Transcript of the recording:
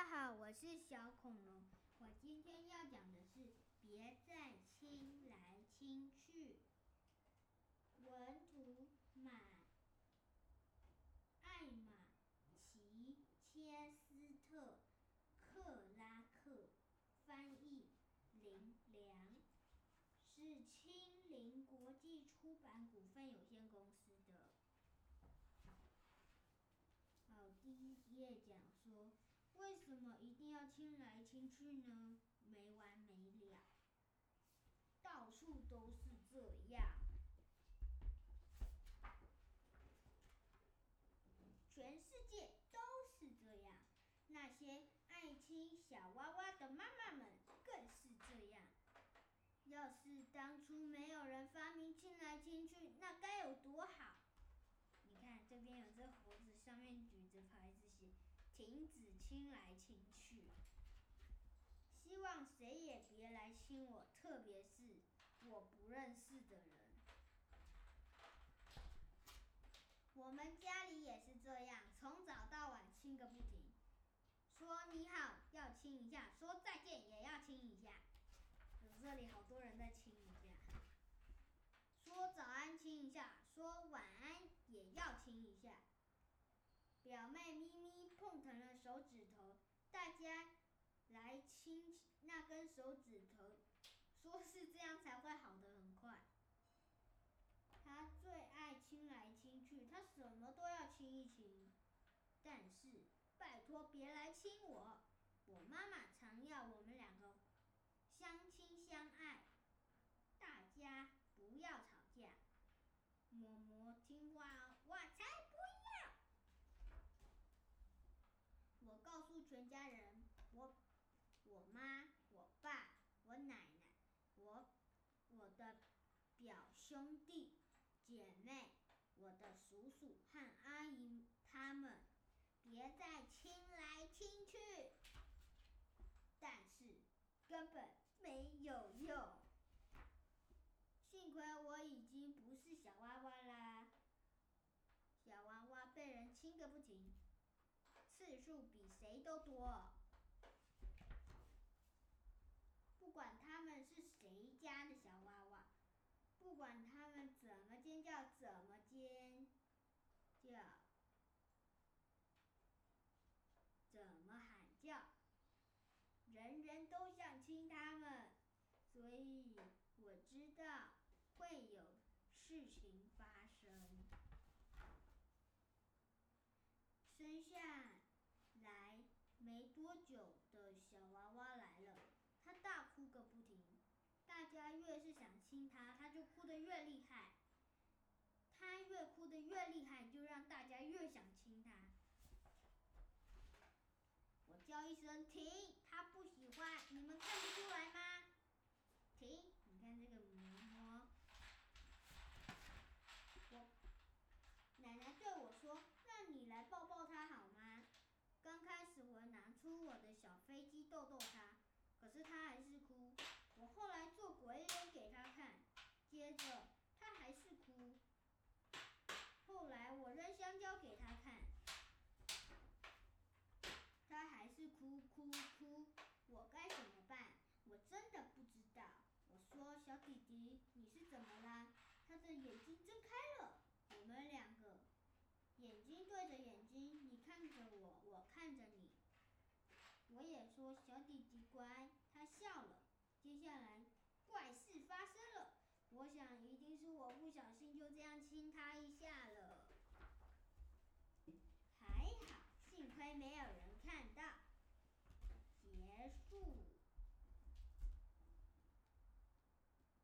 家好，我是小恐龙。我今天要讲的是别再亲来亲去。文图马艾玛奇切斯特克拉克，翻译林良，是青林国际出版股份有限公司的。好，第一页讲，为什么一定要亲来亲去呢？没完没了，到处都是这样，全世界都是这样。那些爱亲小娃娃的妈妈们更是这样。要是当初没有人发明亲来亲去，那该有多好！停止亲来亲去”，希望谁也别来亲我，特别是我不认识的人。我们家里也是这样，从早到晚亲个不停，说你好要亲一下，说再见也要亲一下。这里好多人在亲一下。说早安亲一下，说晚安也要亲一下。表妹咪咪碰疼了手指头，大家来亲那根手指头，说是这样才会好的很快。她最爱亲来亲去，她什么都要亲一亲。但是拜托别来亲我，我妈妈常要我们两个相亲相爱，大家。不要吵架，默默听话，我才不要！我告诉全家人，我、我妈、我爸、我奶奶、我、我的表兄弟姐妹、我的叔叔和阿姨他们，别再亲来亲去。但是根本没有用。幸亏我已经不是小娃娃啦，小娃娃被人亲个不停，次数比谁都多。不管他们是谁家的小娃娃，不管他们怎么尖叫，怎么尖叫，怎么喊叫，人人都想亲他们，所以我知道。会有事情发生。生下久的小娃娃来了，他大哭个不停。大家越是想亲他，他就哭得越厉害。他越哭得越厉害，就让大家越想亲他。我叫一声停，他不喜欢，你们看不出来吗？停！你看这个摸摸。我奶奶对我说：“那你来抱抱他好吗？”刚开始我拿出我的小飞机逗逗他，可是他还是哭。我后来做鬼脸给他看，接着他还是哭。后来我扔香蕉给他看，他还是哭哭哭。我该怎么办？我真的不知道。我说：“小弟弟，你是怎么啦？”他的眼睛睁开了。我们两个眼睛对着眼睛，你看着我，我看着你。我也说：“小弟弟乖。”他笑了。接下来怪事发生了。我想一定是我不小心就这样亲他一下了